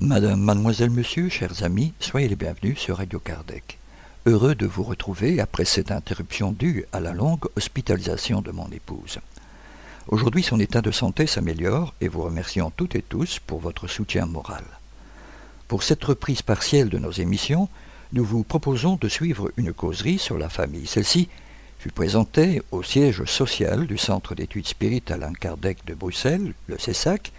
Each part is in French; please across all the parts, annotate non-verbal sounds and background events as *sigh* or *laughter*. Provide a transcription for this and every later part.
Madame, mademoiselle, monsieur, chers amis, soyez les bienvenus sur Radio Kardec. Heureux de vous retrouver après cette interruption due à la longue hospitalisation de mon épouse. Aujourd'hui, son état de santé s'améliore et vous remercions toutes et tous pour votre soutien moral. Pour cette reprise partielle de nos émissions, nous vous proposons de suivre une causerie sur la famille. Celle-ci fut présentée au siège social du Centre d'études spirites Alain Kardec de Bruxelles, le CESAC,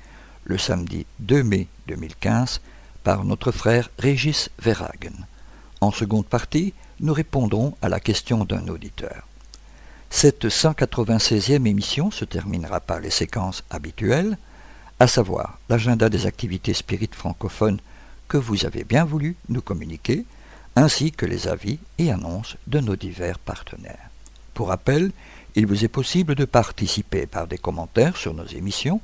le samedi 2 mai 2015 par notre frère Régis Verhagen. En seconde partie, nous répondrons à la question d'un auditeur. Cette 196e émission se terminera par les séquences habituelles, à savoir l'agenda des activités spirites francophones que vous avez bien voulu nous communiquer, ainsi que les avis et annonces de nos divers partenaires. Pour rappel, il vous est possible de participer par des commentaires sur nos émissions,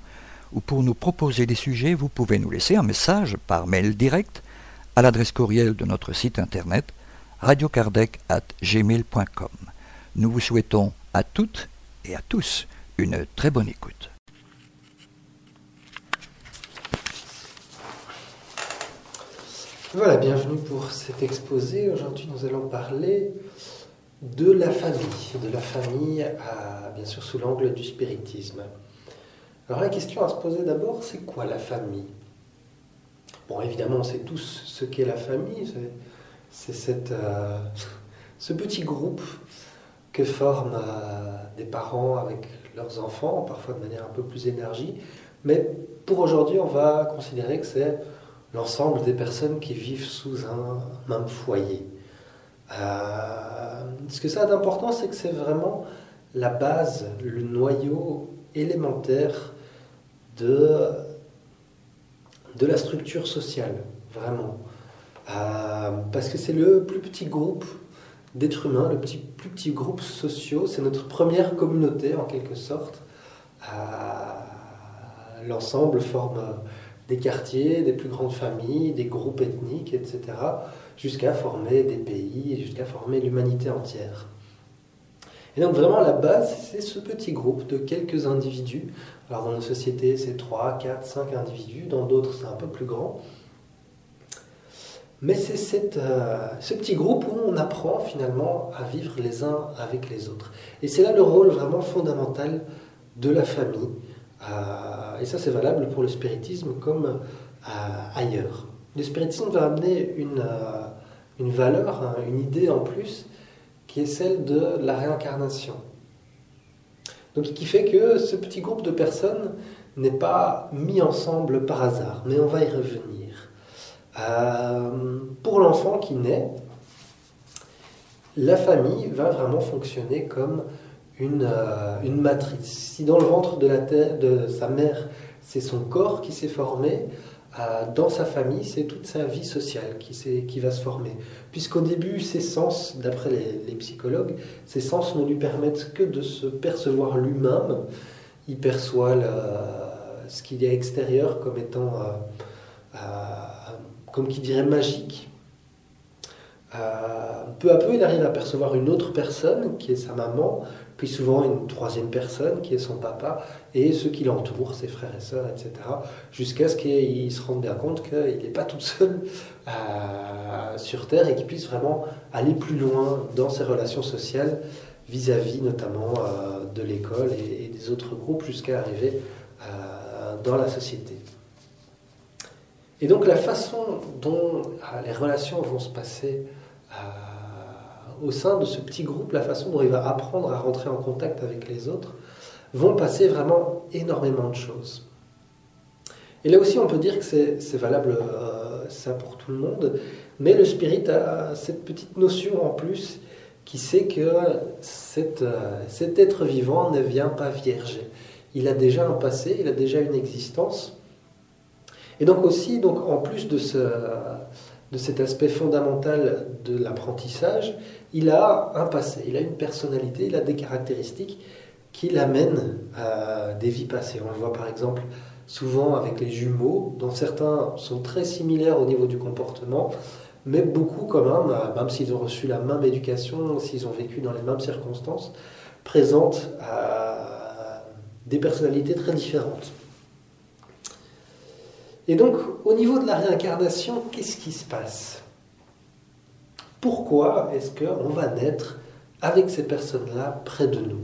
ou pour nous proposer des sujets, vous pouvez nous laisser un message par mail direct à l'adresse courriel de notre site internet radiokardec.gmail.com. Nous vous souhaitons à toutes et à tous une très bonne écoute. Voilà, bienvenue pour cet exposé. Aujourd'hui, nous allons parler de la famille, de la famille bien sûr sous l'angle du spiritisme. Alors la question à se poser d'abord, c'est quoi la famille? Bon, évidemment, on sait tous ce qu'est la famille. C'est euh, *laughs* ce petit groupe que forment euh, des parents avec leurs enfants, parfois de manière un peu plus énergie. Mais pour aujourd'hui, on va considérer que c'est l'ensemble des personnes qui vivent sous un même foyer. Euh, ce que ça a d'important, c'est que c'est vraiment la base, le noyau élémentaire de, de la structure sociale, vraiment. Euh, parce que c'est le plus petit groupe d'êtres humains, le plus petit groupe social, c'est notre première communauté en quelque sorte. Euh, l'ensemble forme des quartiers, des plus grandes familles, des groupes ethniques, etc., jusqu'à former des pays, jusqu'à former l'humanité entière. Et donc vraiment la base, c'est ce petit groupe de quelques individus alors dans nos sociétés, c'est 3, 4, 5 individus, dans d'autres, c'est un peu plus grand. Mais c'est euh, ce petit groupe où on apprend finalement à vivre les uns avec les autres. Et c'est là le rôle vraiment fondamental de la famille. Euh, et ça, c'est valable pour le spiritisme comme euh, ailleurs. Le spiritisme va amener une, une valeur, hein, une idée en plus, qui est celle de la réincarnation. Donc, qui fait que ce petit groupe de personnes n'est pas mis ensemble par hasard, mais on va y revenir. Euh, pour l'enfant qui naît, la famille va vraiment fonctionner comme une, euh, matrice. Si dans le ventre de, sa mère, c'est son corps qui s'est formé, euh, dans sa famille, c'est toute sa vie sociale qui, va se former. Puisqu'au début, ses sens, d'après les, psychologues, ses sens ne lui permettent que de se percevoir lui-même. Il perçoit ce qu'il y a extérieur comme étant, comme qui dirait, magique. peu à peu, il arrive à percevoir une autre personne, qui est sa maman, puis souvent une troisième personne qui est son papa, et ceux qui l'entourent, ses frères et sœurs, etc. Jusqu'à ce qu'il se rende bien compte qu'il n'est pas tout seul euh, sur Terre et qu'il puisse vraiment aller plus loin dans ses relations sociales vis-à-vis notamment euh, de l'école et, des autres groupes jusqu'à arriver euh, dans la société. Et donc la façon dont les relations vont se passer au sein de ce petit groupe, la façon dont il va apprendre à rentrer en contact avec les autres, vont passer vraiment énormément de choses. Et là aussi, on peut dire que c'est valable euh, ça pour tout le monde, mais le spirit a cette petite notion en plus qui sait que euh, cet être vivant ne vient pas vierge. Il a déjà un passé, il a déjà une existence. Et donc aussi, en plus de ce, de cet aspect fondamental de l'apprentissage, il a un passé, il a une personnalité, il a des caractéristiques qui l'amènent à des vies passées. On le voit par exemple souvent avec les jumeaux, dont certains sont très similaires au niveau du comportement, mais beaucoup quand même, même s'ils ont reçu la même éducation, s'ils ont vécu dans les mêmes circonstances, présentent des personnalités très différentes. Et donc, au niveau de la réincarnation, qu'est-ce qui se passe? Pourquoi est-ce qu'on va naître avec ces personnes-là près de nous?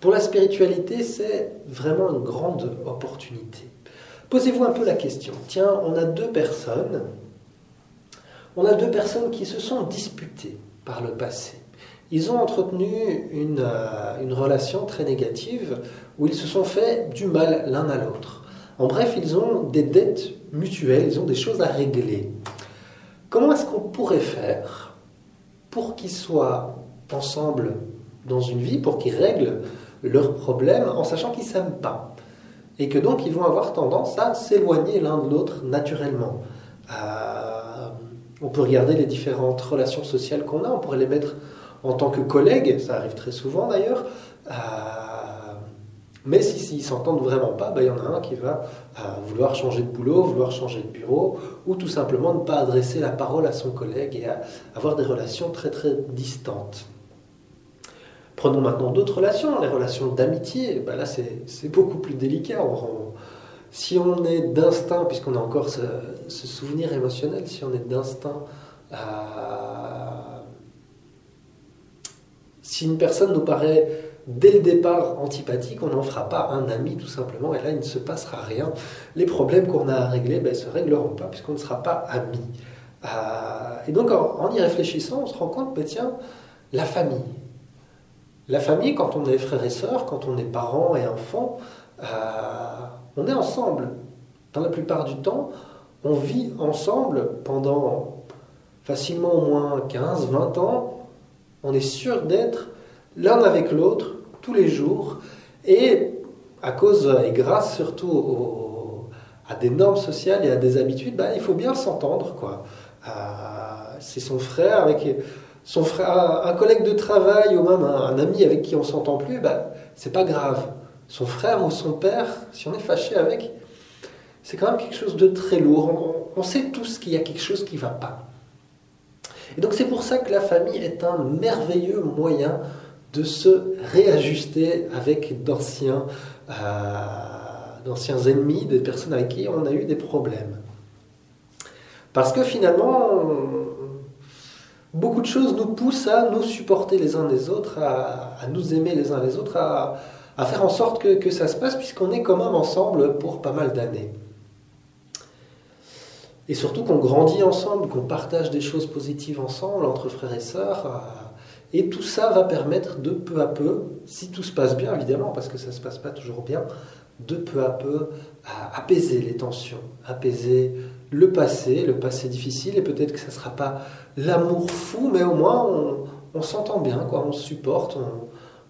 Pour la spiritualité, c'est vraiment une grande opportunité. Posez-vous un peu la question. Tiens, on a deux personnes. On a deux personnes qui se sont disputées par le passé. Ils ont entretenu une, euh, une relation très négative où ils se sont fait du mal l'un à l'autre. En bref, ils ont des dettes mutuelles, ils ont des choses à régler. Comment est-ce qu'on pourrait faire pour qu'ils soient ensemble dans une vie, pour qu'ils règlent leurs problèmes en sachant qu'ils ne s'aiment pas Et que donc ils vont avoir tendance à s'éloigner l'un de l'autre naturellement? Euh, on peut regarder les différentes relations sociales qu'on a, on pourrait les mettre en tant que collègues, ça arrive très souvent d'ailleurs. Euh, mais si, ne s'entendent vraiment pas, ben, il y en a un qui va euh, vouloir changer de boulot, vouloir changer de bureau, ou tout simplement ne pas adresser la parole à son collègue et avoir des relations très très distantes. Prenons maintenant d'autres relations, les relations d'amitié. Ben là, c'est beaucoup plus délicat. si on est d'instinct, puisqu'on a encore ce, souvenir émotionnel, si on est d'instinct, si une personne nous paraît dès le départ antipathique, on n'en fera pas un ami tout simplement, et là il ne se passera rien. Les problèmes qu'on a à régler ben, se régleront pas puisqu'on ne sera pas amis. Euh, et donc en, y réfléchissant, on se rend compte, ben, tiens, la famille. La famille, quand on est frères et sœurs, quand on est parents et enfants, euh, on est ensemble. Dans la plupart du temps, on vit ensemble pendant facilement au moins 15, 20 ans. On est sûr d'être l'un avec l'autre tous les jours et à cause et grâce surtout à des normes sociales et à des habitudes, bah, il faut bien s'entendre quoi. Euh, c'est son frère avec son frère, un collègue de travail ou même un, ami avec qui on s'entend plus, bah, c'est pas grave. Son frère ou son père, si on est fâché avec, c'est quand même quelque chose de très lourd. On, on sait tous qu'il y a quelque chose qui va pas. Et donc c'est pour ça que la famille est un merveilleux moyen de se réajuster avec d'anciens, euh, d'anciens ennemis, des personnes avec qui on a eu des problèmes. Parce que finalement, beaucoup de choses nous poussent à nous supporter les uns les autres, à, nous aimer les uns les autres, à, faire en sorte que, que ça se passe, puisqu'on est quand même ensemble pour pas mal d'années. Et surtout qu'on grandit ensemble, qu'on partage des choses positives ensemble, entre frères et sœurs. Euh, et tout ça va permettre de peu à peu, si tout se passe bien évidemment, parce que ça ne se passe pas toujours bien, de peu à peu apaiser les tensions, apaiser le passé, le passé difficile, et peut-être que ça ne sera pas l'amour fou, mais au moins on, s'entend bien, quoi, on se supporte,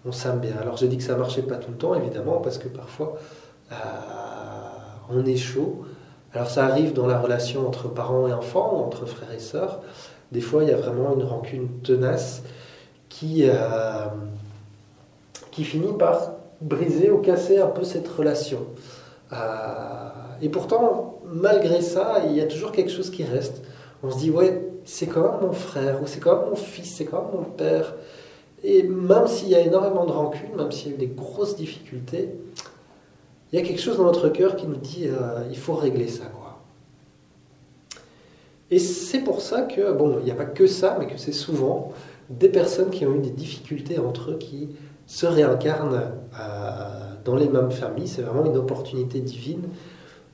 on, s'aime bien. Alors j'ai dit que ça ne marchait pas tout le temps, évidemment, parce que parfois euh, on est chaud. Alors ça arrive dans la relation entre parents et enfants, entre frères et sœurs. Des fois, il y a vraiment une rancune tenace qui, euh, qui finit par briser ou casser un peu cette relation. Euh, et pourtant, malgré ça, il y a toujours quelque chose qui reste. On se dit, ouais, c'est quand même mon frère, ou c'est quand même mon fils, c'est quand même mon père. Et même s'il y a énormément de rancune, même s'il y a eu des grosses difficultés, il y a quelque chose dans notre cœur qui nous dit, euh, il faut régler ça. Quoi. Et c'est pour ça que, bon, il n'y a pas que ça, mais que c'est souvent des personnes qui ont eu des difficultés entre eux, qui se réincarnent euh, dans les mêmes familles. C'est vraiment une opportunité divine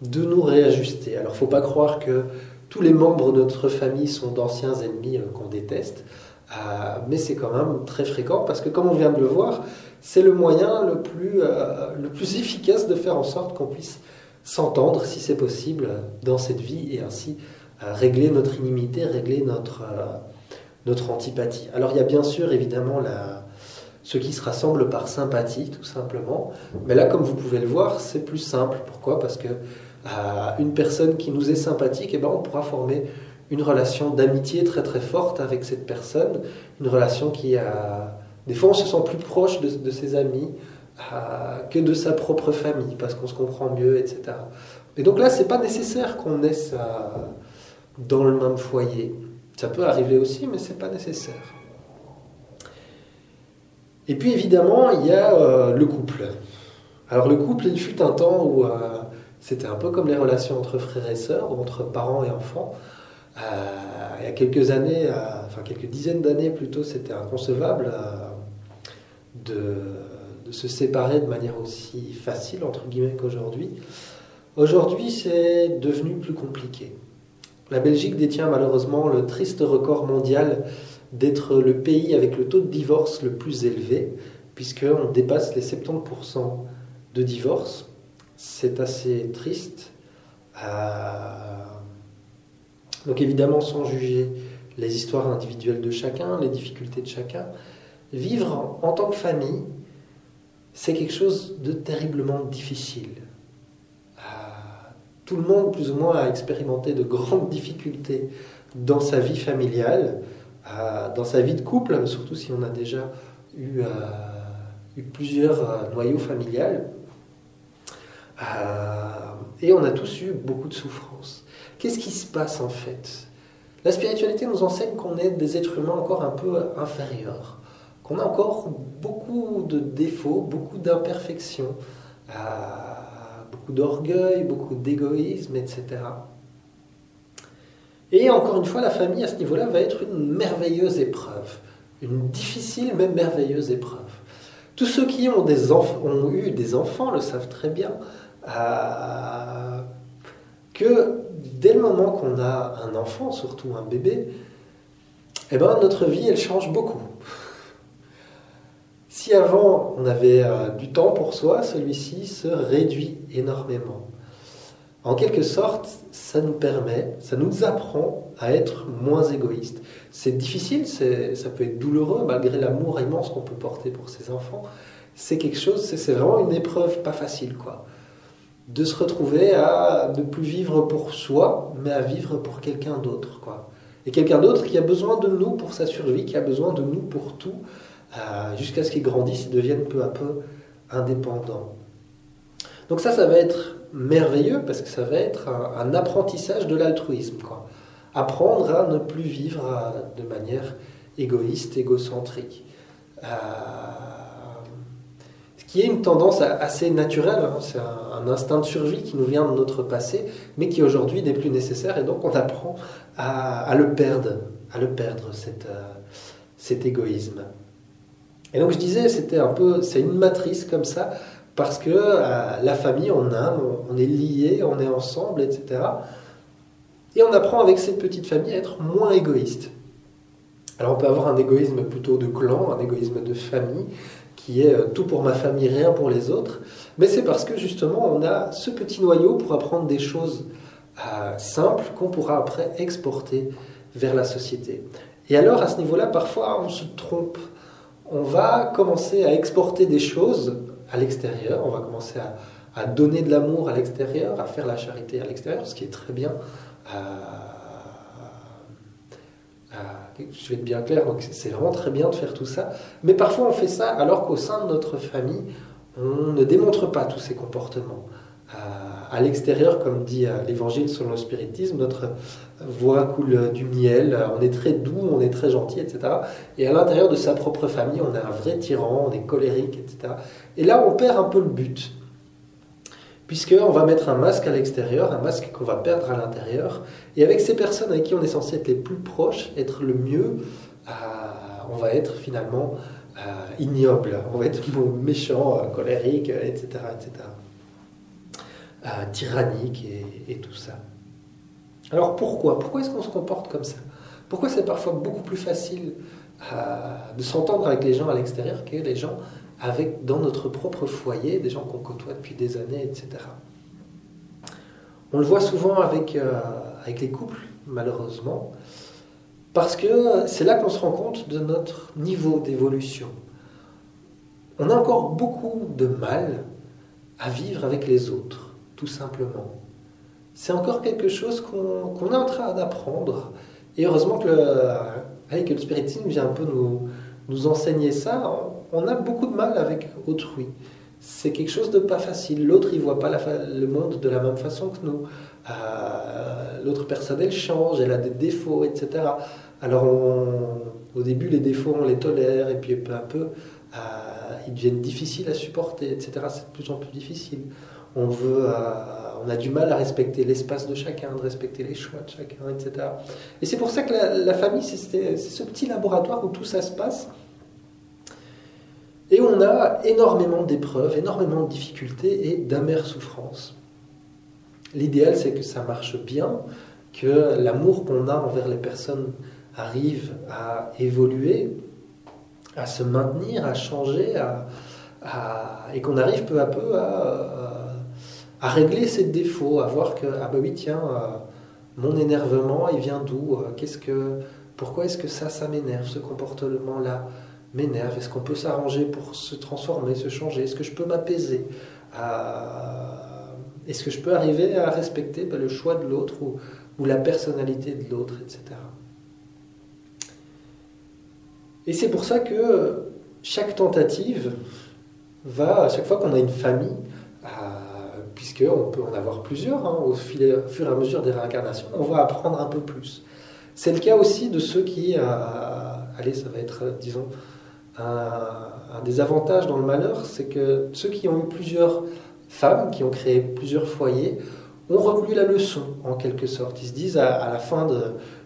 de nous réajuster. Alors, faut pas croire que tous les membres de notre famille sont d'anciens ennemis euh, qu'on déteste, euh, mais c'est quand même très fréquent parce que, comme on vient de le voir, c'est le moyen le plus efficace de faire en sorte qu'on puisse s'entendre, si c'est possible, dans cette vie et ainsi régler notre inimité, régler notre notre antipathie. Alors il y a bien sûr évidemment la, ceux qui se rassemblent par sympathie, tout simplement. Mais là, comme vous pouvez le voir, c'est plus simple. Pourquoi? Parce que euh, une personne qui nous est sympathique, eh ben, on pourra former une relation d'amitié très très forte avec cette personne, une relation qui a Des fois, on se sent plus proche de, ses amis euh, que de sa propre famille, parce qu'on se comprend mieux, etc. Et donc là, c'est pas nécessaire qu'on naisse dans le même foyer. Ça peut arriver aussi, mais c'est pas nécessaire. Et puis évidemment, il y a euh, le couple. Alors le couple, il fut un temps où euh, c'était un peu comme les relations entre frères et sœurs, entre parents et enfants. Euh, il y a quelques années, enfin quelques dizaines d'années plutôt, c'était inconcevable de, de, se séparer de manière aussi facile, entre guillemets, qu'aujourd'hui. Aujourd'hui, c'est devenu plus compliqué. La Belgique détient malheureusement le triste record mondial d'être le pays avec le taux de divorce le plus élevé, puisqu'on dépasse les 70% de divorce. C'est assez triste. Euh, donc évidemment, sans juger les histoires individuelles de chacun, les difficultés de chacun, vivre en tant que famille, c'est quelque chose de terriblement difficile tout le monde, plus ou moins, a expérimenté de grandes difficultés dans sa vie familiale, euh, dans sa vie de couple, surtout si on a déjà eu, euh, plusieurs euh, noyaux familiales. et on a tous eu beaucoup de souffrances. Qu'est-ce qui se passe en fait? La spiritualité nous enseigne qu'on est des êtres humains encore un peu inférieurs, qu'on a encore beaucoup de défauts, beaucoup d'imperfections beaucoup d'orgueil, beaucoup d'égoïsme, etc. Et encore une fois, la famille à ce niveau-là va être une merveilleuse épreuve, une difficile mais merveilleuse épreuve. Tous ceux qui ont, des ont eu des enfants le savent très bien euh, que dès le moment qu'on a un enfant, surtout un bébé, eh ben, notre vie, elle change beaucoup. Si avant on avait euh, du temps pour soi, celui-ci se réduit énormément. En quelque sorte, ça nous permet, ça nous apprend à être moins égoïste. C'est difficile, ça peut être douloureux malgré l'amour immense qu'on peut porter pour ses enfants. C'est quelque chose, c'est vraiment une épreuve pas facile, quoi. De se retrouver à ne plus vivre pour soi, mais à vivre pour quelqu'un d'autre, quoi. Et quelqu'un d'autre qui a besoin de nous pour sa survie, qui a besoin de nous pour tout, euh, jusqu'à ce qu'ils grandissent et deviennent peu à peu indépendants. Donc ça, ça va être merveilleux parce que ça va être un, apprentissage de l'altruisme. Apprendre à ne plus vivre euh, de manière égoïste, égocentrique. Euh, ce qui est une tendance assez naturelle, hein. c'est un, instinct de survie qui nous vient de notre passé, mais qui aujourd'hui n'est plus nécessaire, et donc on apprend à, le perdre, à le perdre, cet égoïsme. Et donc je disais, c'était un peu, c'est une matrice comme ça, parce que euh, la famille, on a, on, est liés, on est ensemble, etc. Et on apprend avec cette petite famille à être moins égoïste. Alors on peut avoir un égoïsme plutôt de clan, un égoïsme de famille, qui est euh, tout pour ma famille, rien pour les autres. Mais c'est parce que justement on a ce petit noyau pour apprendre des choses euh, simples qu'on pourra après exporter vers la société. Et alors à ce niveau-là, parfois on se trompe on va commencer à exporter des choses à l'extérieur, on va commencer à, donner de l'amour à l'extérieur, à faire la charité à l'extérieur, ce qui est très bien. Euh, euh, je vais être bien clair, c'est vraiment très bien de faire tout ça. Mais parfois on fait ça alors qu'au sein de notre famille, on ne démontre pas tous ces comportements. Euh, à l'extérieur, comme dit l'évangile selon le spiritisme, notre voix coule du miel, on est très doux, on est très gentil, etc. Et à l'intérieur de sa propre famille, on est un vrai tyran, on est colérique, etc. Et là, on perd un peu le but. Puisqu'on va mettre un masque à l'extérieur, un masque qu'on va perdre à l'intérieur. Et avec ces personnes avec qui on est censé être les plus proches, être le mieux, euh, on va être finalement euh, ignoble, on va être méchant, euh, colérique, etc. etc. tyrannique et tout ça. Alors pourquoi? Pourquoi est-ce qu'on se comporte comme ça? Pourquoi c'est parfois beaucoup plus facile euh, de s'entendre avec les gens à l'extérieur que les gens avec, dans notre propre foyer, des gens qu'on côtoie depuis des années, etc. On le voit souvent avec, euh, avec les couples, malheureusement, parce que c'est là qu'on se rend compte de notre niveau d'évolution. On a encore beaucoup de mal à vivre avec les autres, simplement c'est encore quelque chose qu'on est en train d'apprendre. Et heureusement que le, spiritisme vient un peu nous, nous enseigner ça, on, a beaucoup de mal avec autrui. C'est quelque chose de pas facile. L'autre, il voit pas le monde de la même façon que nous. Euh, l'autre personne, elle change, elle a des défauts, etc. Alors, au début, les défauts, on les tolère, et puis peu à peu, euh, ils deviennent difficiles à supporter, etc. C'est de plus en plus difficile. On veut, euh, on a du mal à respecter l'espace de chacun, de respecter les choix de chacun, etc. Et c'est pour ça que la, famille, c'est ce petit laboratoire où tout ça se passe. Et on a énormément d'épreuves, énormément de difficultés et d'amères souffrances. L'idéal, c'est que ça marche bien, que l'amour qu'on a envers les personnes arrive à évoluer, à se maintenir, à changer, et qu'on arrive peu à peu à, à, régler ces défauts, à voir que, ah bah oui, tiens, euh, mon énervement, il vient d'où euh, Qu'est-ce que, Pourquoi est-ce que ça, ça m'énerve, ce comportement-là m'énerve Est-ce qu'on peut s'arranger pour se transformer, se changer Est-ce que je peux m'apaiser Est-ce que je peux arriver à respecter bah, le choix de l'autre ou, la personnalité de l'autre, etc. Et c'est pour ça que chaque tentative va, à chaque fois qu'on a une famille, puisqu'on peut en avoir plusieurs, hein, au, fur et à mesure des réincarnations, on va apprendre un peu plus. C'est le cas aussi de ceux qui, euh, allez, ça va être, disons, un, des avantages dans le malheur, c'est que ceux qui ont eu plusieurs femmes, qui ont créé plusieurs foyers, ont retenu la leçon, en quelque sorte. Ils se disent à la fin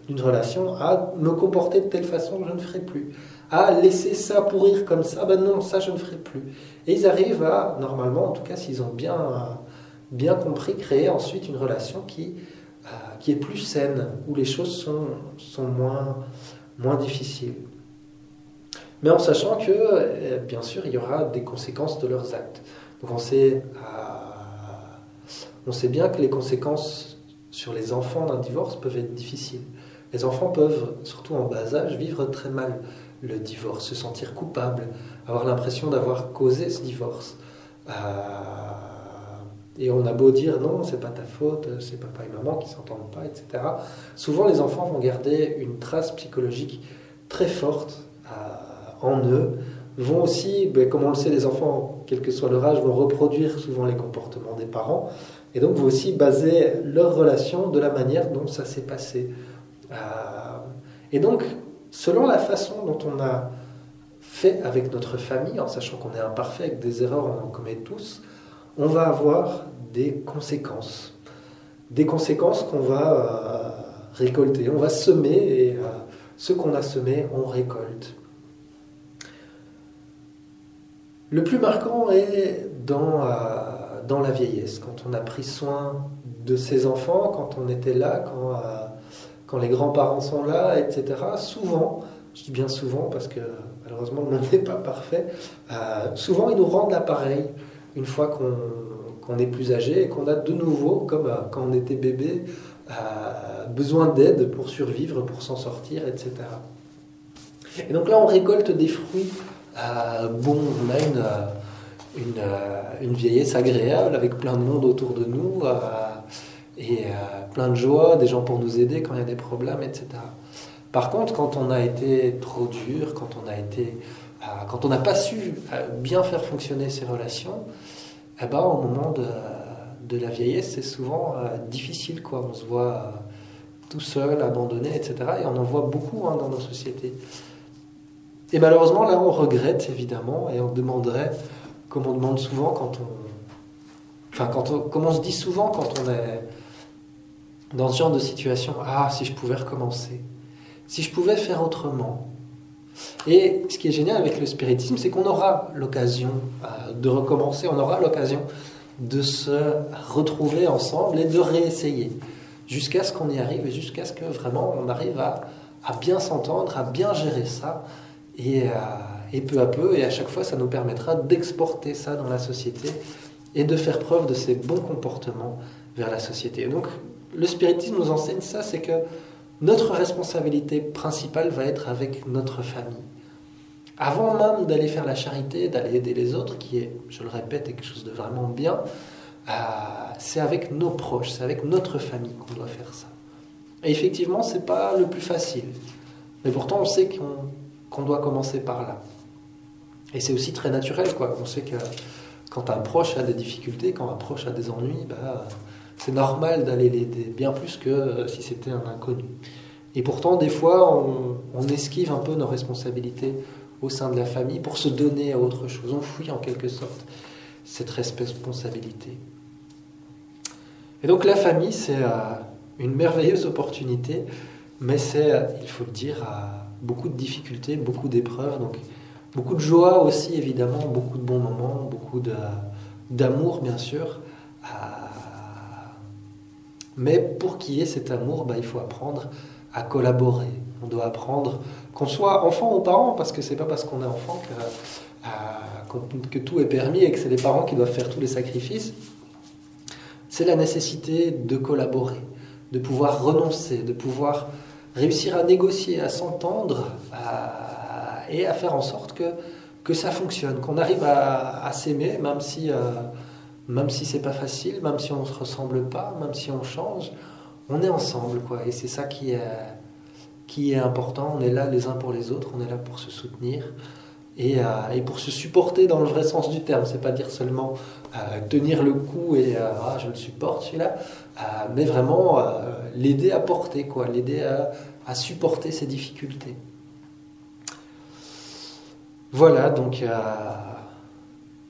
d'une relation à me comporter de telle façon je ne ferai plus. À laisser ça pourrir comme ça, ben non, ça je ne ferai plus. Et ils arrivent à, normalement, en tout cas s'ils ont bien, bien compris, créer ensuite une relation qui, euh, qui est plus saine, où les choses sont, sont moins, moins difficiles. Mais en sachant que, euh, bien sûr, il y aura des conséquences de leurs actes. Donc on sait, euh, on sait bien que les conséquences sur les enfants d'un divorce peuvent être difficiles. Les enfants peuvent, surtout en bas âge, vivre très mal le divorce, se sentir coupables, avoir l'impression d'avoir causé ce divorce. Et on a beau dire non, c'est pas ta faute, c'est papa et maman qui s'entendent pas, etc. Souvent, les enfants vont garder une trace psychologique très forte euh, en eux. Vont aussi, ben, comme on le sait, les enfants, quel que soit leur âge, vont reproduire souvent les comportements des parents. Et donc, vont aussi baser leur relation de la manière dont ça s'est passé. Euh, et donc, selon la façon dont on a fait avec notre famille, en sachant qu'on est imparfait, avec des erreurs, on en commet tous, on va avoir des conséquences. Des conséquences qu'on va euh, récolter. On va semer et euh, ce qu'on a semé, on récolte. Le plus marquant est dans, dans la vieillesse, quand on a pris soin de ses enfants, quand on était là, quand quand les grands-parents sont là, etc., souvent, je dis bien souvent parce que malheureusement le monde n'est pas parfait, euh, souvent ils nous rendent l'appareil une fois qu'on est plus âgé et qu'on a de nouveau, comme euh, quand on était bébé, euh, besoin d'aide pour survivre, pour s'en sortir, etc. Et donc là on récolte des fruits. bon, on a une, une, vieillesse agréable avec plein de monde autour de nous et euh, plein de joie, des gens pour nous aider quand il y a des problèmes, etc. Par contre, quand on a été trop dur, quand on a été, euh, quand on n'a pas su euh, bien faire fonctionner ces relations, eh ben, au moment de, la vieillesse, c'est souvent difficile, quoi. On se voit tout seul, abandonné, etc. Et on en voit beaucoup hein, dans nos sociétés. Et malheureusement, là, on regrette évidemment, et on demanderait, comme on demande souvent quand on, enfin, quand on, comme on se dit souvent quand on est dans ce genre de situation, ah, si je pouvais recommencer, si je pouvais faire autrement. Et ce qui est génial avec le spiritisme, c'est qu'on aura l'occasion euh, de recommencer, on aura l'occasion de se retrouver ensemble et de réessayer, jusqu'à ce qu'on y arrive et jusqu'à ce que vraiment on arrive à, bien s'entendre, à bien gérer ça, et, euh, et peu à peu, et à chaque fois, ça nous permettra d'exporter ça dans la société et de faire preuve de ces bons comportements vers la société. donc, le spiritisme nous enseigne ça, c'est que notre responsabilité principale va être avec notre famille. Avant même d'aller faire la charité, d'aller aider les autres, qui est, je le répète, quelque chose de vraiment bien, euh, c'est avec nos proches, c'est avec notre famille qu'on doit faire ça. Et effectivement, c'est pas le plus facile. Mais pourtant, on sait qu'on doit commencer par là. Et c'est aussi très naturel, quoi. On sait que quand un proche a des difficultés, quand un proche a des ennuis, bah, c'est normal d'aller l'aider, bien plus que si c'était un inconnu. Et pourtant, des fois, on, esquive un peu nos responsabilités au sein de la famille pour se donner à autre chose. On fuit en quelque sorte cette responsabilité. Et donc la famille, c'est euh, une merveilleuse opportunité, mais c'est, euh, il faut le dire, beaucoup de difficultés, beaucoup d'épreuves, donc beaucoup de joie aussi évidemment, beaucoup de bons moments, beaucoup d'amour bien sûr. Euh, mais pour qu'il y ait cet amour, bah, il faut apprendre à collaborer. On doit apprendre, qu'on soit enfant ou parent, parce que c'est pas parce qu'on est enfant que, que, tout est permis et que c'est les parents qui doivent faire tous les sacrifices. C'est la nécessité de collaborer, de pouvoir renoncer, de pouvoir réussir à négocier, à s'entendre et à faire en sorte que, que ça fonctionne, qu'on arrive à, s'aimer, même si, euh, même si c'est pas facile, même si on se ressemble pas, même si on change on est ensemble, quoi. Et c'est ça qui est, qui est important. On est là les uns pour les autres, on est là pour se soutenir et, euh, pour se supporter dans le vrai sens du terme. C'est pas dire seulement euh, tenir le coup et euh, ah, je le supporte celui-là, mais vraiment l'aider à porter, quoi, l'aider à, à, supporter ses difficultés. Voilà, donc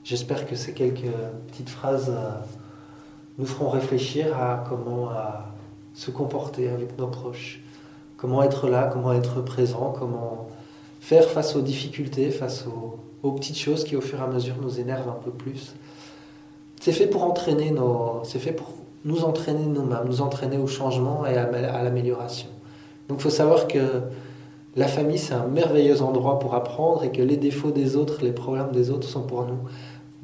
j'espère que ces quelques petites phrases nous feront réfléchir à comment se comporter avec nos proches, comment être là, comment être présent, comment faire face aux difficultés, face aux, petites choses qui au fur et à mesure nous énervent un peu plus. C'est fait pour entraîner nos, c'est fait pour nous entraîner nous-mêmes, nous entraîner au changement et à, l'amélioration. Donc il faut savoir que la famille c'est un merveilleux endroit pour apprendre et que les défauts des autres, les problèmes des autres sont pour nous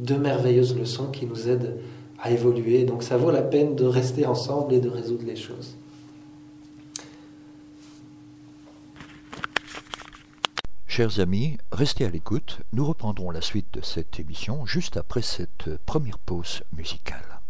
de merveilleuses leçons qui nous aident à évoluer. Donc ça vaut la peine de rester ensemble et de résoudre les choses. Chers amis, restez à l'écoute. Nous reprendrons la suite de cette émission juste après cette première pause musicale.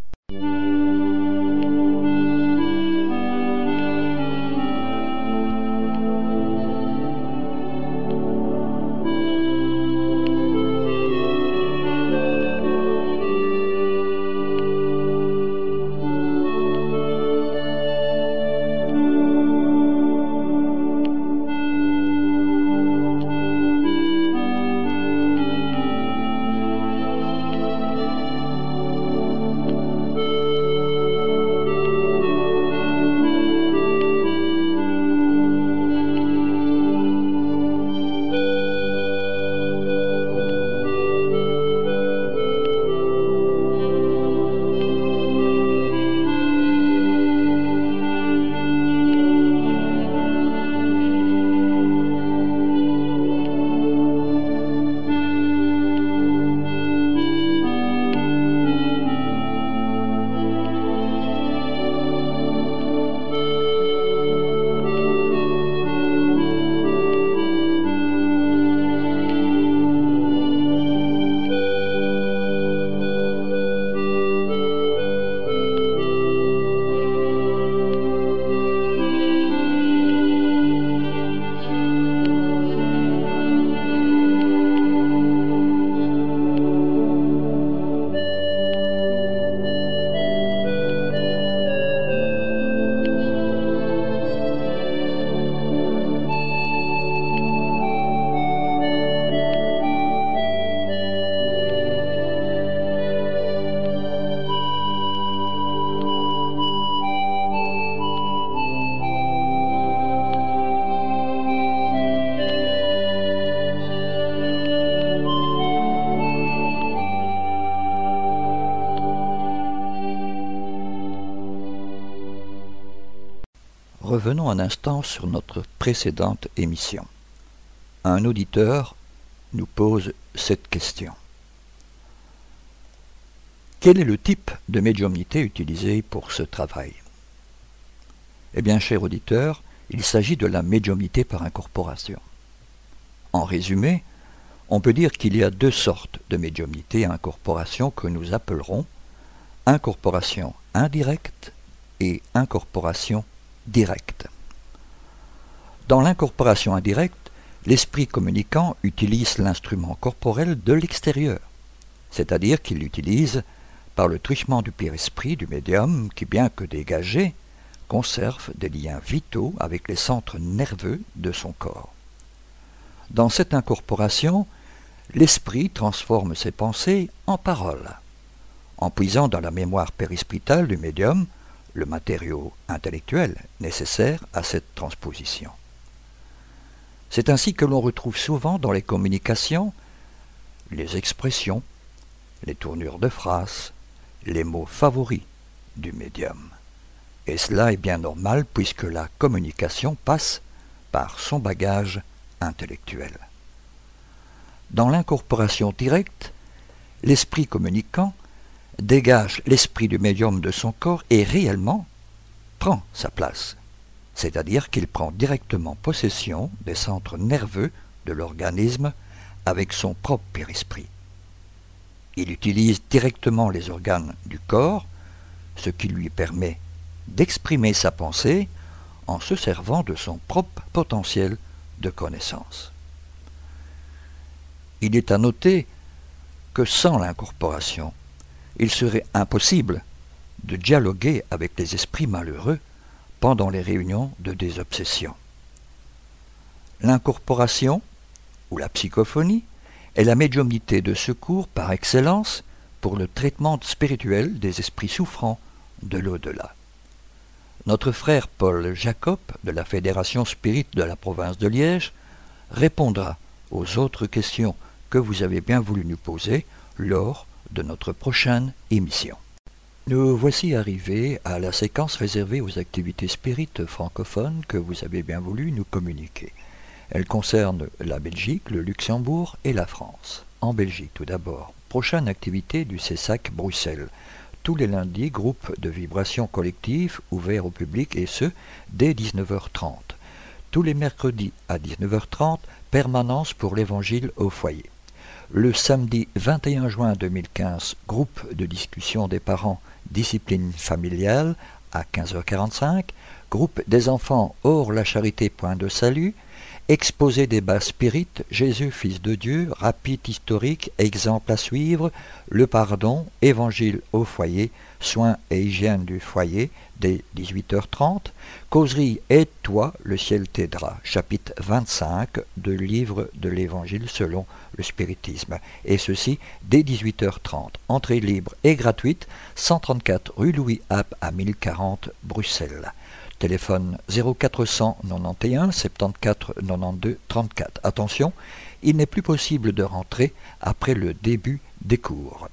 Un instant sur notre précédente émission. Un auditeur nous pose cette question. Quel est le type de médiumnité utilisé pour ce travail? Eh bien, cher auditeur, il s'agit de la médiumnité par incorporation. En résumé, on peut dire qu'il y a deux sortes de médiumnité à incorporation que nous appellerons incorporation indirecte et incorporation directe. Dans l'incorporation indirecte, L'esprit communicant utilise l'instrument corporel de l'extérieur, c'est-à-dire qu'il l'utilise par le truchement du pire-esprit du médium qui, bien que dégagé, conserve des liens vitaux avec les centres nerveux de son corps. Dans cette incorporation, l'esprit transforme ses pensées en paroles, en puisant dans la mémoire périspritale du médium le matériau intellectuel nécessaire à cette transposition. C'est ainsi que l'on retrouve souvent dans les communications les expressions, les tournures de phrases, les mots favoris du médium. Et cela est bien normal puisque la communication passe par son bagage intellectuel. Dans l'incorporation directe, l'esprit communicant dégage l'esprit du médium de son corps et réellement prend sa place, c'est-à-dire qu'il prend directement possession des centres nerveux de l'organisme avec son propre périsprit. Il utilise directement les organes du corps, ce qui lui permet d'exprimer sa pensée en se servant de son propre potentiel de connaissance. Il est à noter que sans l'incorporation, il serait impossible de dialoguer avec les esprits malheureux pendant les réunions de désobsession. L'incorporation, ou la psychophonie, est la médiumnité de secours par excellence pour le traitement spirituel des esprits souffrants de l'au-delà. Notre frère Paul Jacob de la Fédération Spirit de la province de Liège répondra aux autres questions que vous avez bien voulu nous poser lors de notre prochaine émission. Nous voici arrivés à la séquence réservée aux activités spirites francophones que vous avez bien voulu nous communiquer. Elle concerne la Belgique, le Luxembourg et la France. En Belgique tout d'abord. Prochaine activité du CESAC Bruxelles. Tous les lundis, groupe de vibration collective ouvert au public et ce, dès 19h30. Tous les mercredis à 19h30, permanence pour l'évangile au foyer. Le samedi 21 juin 2015, groupe de discussion des parents discipline familiale à 15h45, groupe des enfants hors la charité point de salut, exposé des bas spirites, Jésus fils de Dieu, rapide historique, exemple à suivre, le pardon, évangile au foyer, soins et hygiène du foyer, dès 18h30, causerie Aide-toi, le ciel t'aidera, chapitre 25 de livre de l'Évangile selon le spiritisme, et ceci dès 18h30. Entrée libre et gratuite, 134 rue Louis App à 1040 Bruxelles. Téléphone 0491 74 92 34. Attention, il n'est plus possible de rentrer après le début des cours.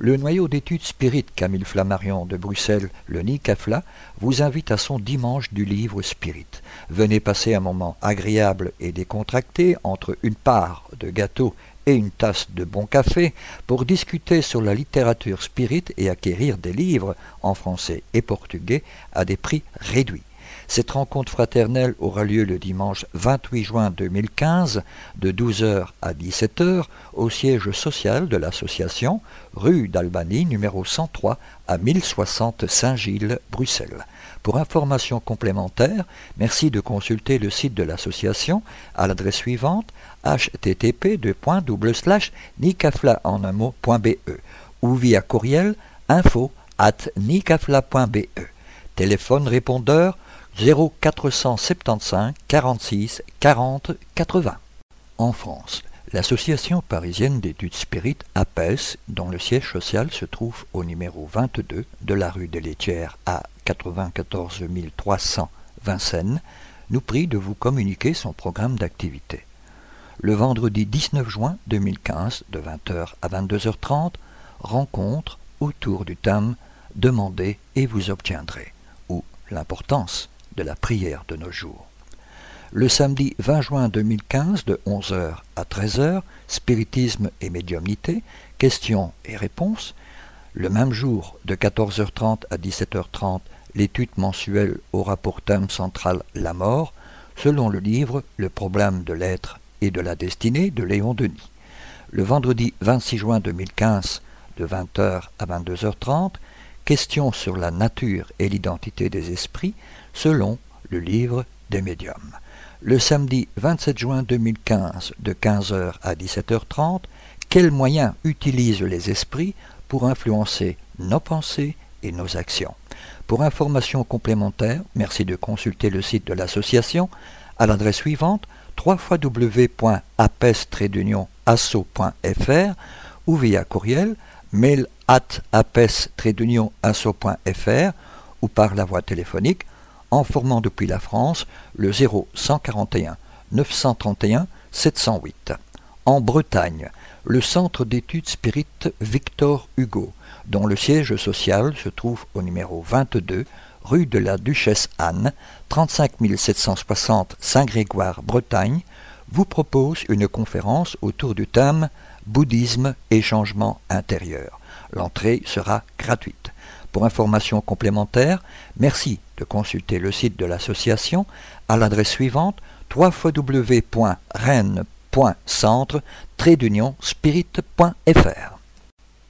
Le noyau d'études Spirit Camille Flammarion de Bruxelles, le NICAFLA, vous invite à son dimanche du livre Spirit. Venez passer un moment agréable et décontracté entre une part de gâteau et une tasse de bon café pour discuter sur la littérature spirit et acquérir des livres en français et portugais à des prix réduits. Cette rencontre fraternelle aura lieu le dimanche 28 juin 2015 de 12h à 17h au siège social de l'association rue d'Albanie numéro 103 à 1060 Saint-Gilles, Bruxelles. Pour informations complémentaires, merci de consulter le site de l'association à l'adresse suivante http nicafla en un ou via courriel info at nicafla.be. Téléphone répondeur 0475 46 40 80. En France, l'association parisienne d'études spirites APES, dont le siège social se trouve au numéro 22 de la rue des Laitières à 94 300 Vincennes, nous prie de vous communiquer son programme d'activité. Le vendredi 19 juin 2015, de 20h à 22h30, rencontre autour du thème Demandez et vous obtiendrez, ou l'importance de la prière de nos jours. Le samedi 20 juin 2015 de 11h à 13h, spiritisme et médiumnité, questions et réponses. Le même jour de 14h30 à 17h30, l'étude mensuelle aura pour thème central la mort, selon le livre Le problème de l'être et de la destinée de Léon Denis. Le vendredi 26 juin 2015, de 20h à 22h30, questions sur la nature et l'identité des esprits, selon le livre des médiums. le samedi 27 juin 2015 de 15h à 17h30, quels moyens utilisent les esprits pour influencer nos pensées et nos actions? Pour informations complémentaires, merci de consulter le site de l'association à l'adresse suivante www.apes-asso.fr ou via courriel mail at apes-asso.fr ou par la voie téléphonique en formant depuis la France le 0141 931 708. En Bretagne, le Centre d'études spirites Victor Hugo, dont le siège social se trouve au numéro 22 rue de la Duchesse Anne, 35 760 Saint-Grégoire, Bretagne, vous propose une conférence autour du thème Bouddhisme et changement intérieur. L'entrée sera gratuite. Pour informations complémentaires, merci de consulter le site de l'association à l'adresse suivante www.rennes.centre spirit.fr.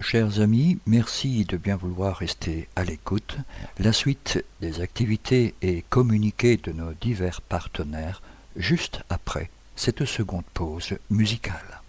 Chers amis, merci de bien vouloir rester à l'écoute. La suite des activités et communiqués de nos divers partenaires juste après cette seconde pause musicale.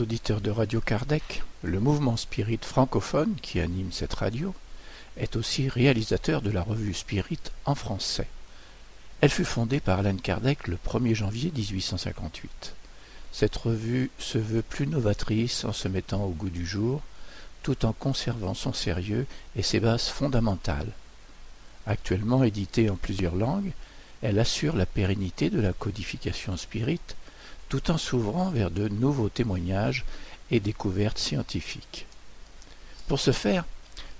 Auditeurs de Radio Kardec, le mouvement Spirit francophone qui anime cette radio est aussi réalisateur de la revue Spirit en français. Elle fut fondée par Alain Kardec le 1er janvier 1858. Cette revue se veut plus novatrice en se mettant au goût du jour, tout en conservant son sérieux et ses bases fondamentales. Actuellement éditée en plusieurs langues, elle assure la pérennité de la codification spirit tout en s'ouvrant vers de nouveaux témoignages et découvertes scientifiques. Pour ce faire,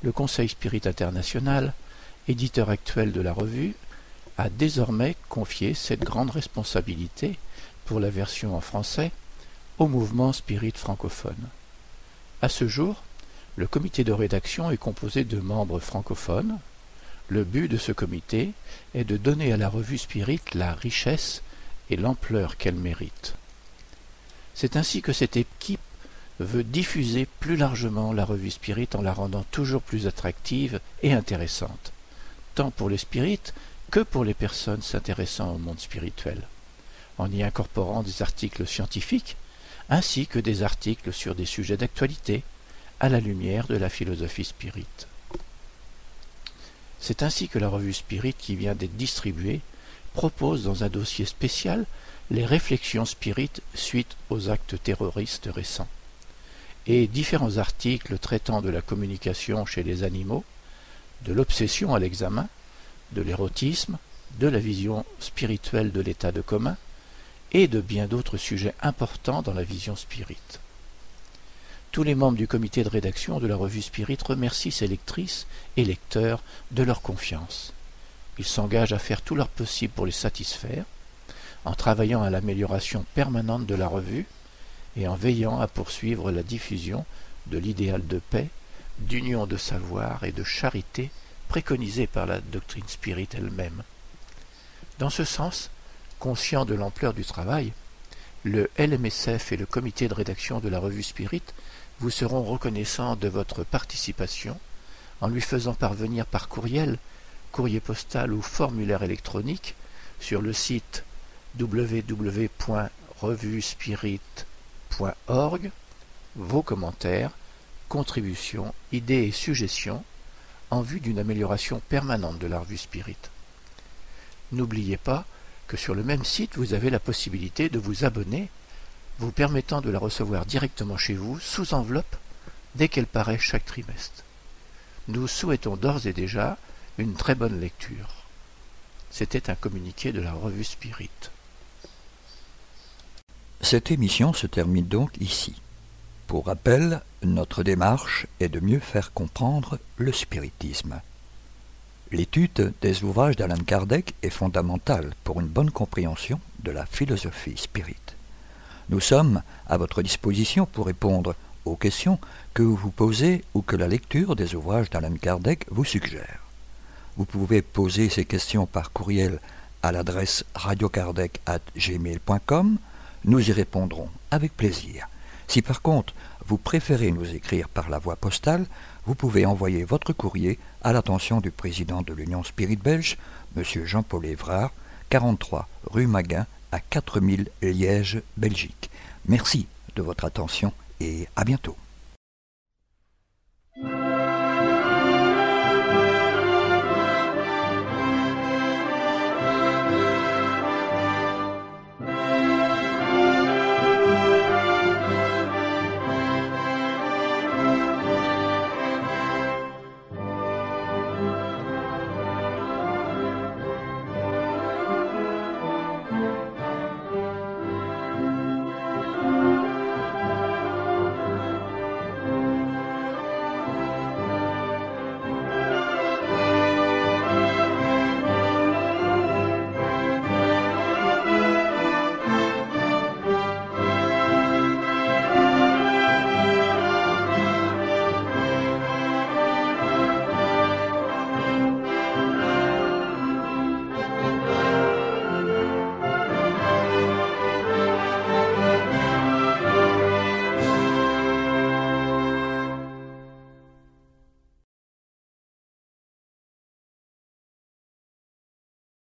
le Conseil Spirit International, éditeur actuel de la revue, a désormais confié cette grande responsabilité pour la version en français au mouvement Spirit francophone. À ce jour, le comité de rédaction est composé de membres francophones. Le but de ce comité est de donner à la revue Spirit la richesse et l'ampleur qu'elle mérite. C'est ainsi que cette équipe veut diffuser plus largement la revue Spirit en la rendant toujours plus attractive et intéressante, tant pour les spirites que pour les personnes s'intéressant au monde spirituel, en y incorporant des articles scientifiques ainsi que des articles sur des sujets d'actualité à la lumière de la philosophie spirit. C'est ainsi que la revue Spirit qui vient d'être distribuée propose dans un dossier spécial les réflexions spirites suite aux actes terroristes récents, et différents articles traitant de la communication chez les animaux, de l'obsession à l'examen, de l'érotisme, de la vision spirituelle de l'état de commun, et de bien d'autres sujets importants dans la vision spirite. Tous les membres du comité de rédaction de la revue Spirit remercient ses lectrices et lecteurs de leur confiance. Ils s'engagent à faire tout leur possible pour les satisfaire, en travaillant à l'amélioration permanente de la revue et en veillant à poursuivre la diffusion de l'idéal de paix, d'union de savoir et de charité préconisé par la doctrine spirite elle-même. Dans ce sens, conscient de l'ampleur du travail, le LMSF et le comité de rédaction de la revue Spirit vous seront reconnaissants de votre participation en lui faisant parvenir par courriel, courrier postal ou formulaire électronique sur le site www.revuespirit.org vos commentaires, contributions, idées et suggestions en vue d'une amélioration permanente de la revue Spirit. N'oubliez pas que sur le même site, vous avez la possibilité de vous abonner, vous permettant de la recevoir directement chez vous, sous enveloppe, dès qu'elle paraît chaque trimestre. Nous souhaitons d'ores et déjà une très bonne lecture. C'était un communiqué de la revue Spirit. Cette émission se termine donc ici. Pour rappel, notre démarche est de mieux faire comprendre le spiritisme. L'étude des ouvrages d'Alan Kardec est fondamentale pour une bonne compréhension de la philosophie spirit. Nous sommes à votre disposition pour répondre aux questions que vous vous posez ou que la lecture des ouvrages d'Alan Kardec vous suggère. Vous pouvez poser ces questions par courriel à l'adresse radiokardec.gmail.com. Nous y répondrons avec plaisir. Si par contre vous préférez nous écrire par la voie postale, vous pouvez envoyer votre courrier à l'attention du président de l'Union Spirit Belge, M. Jean-Paul Évrard, 43 rue Maguin à 4000 Liège, Belgique. Merci de votre attention et à bientôt.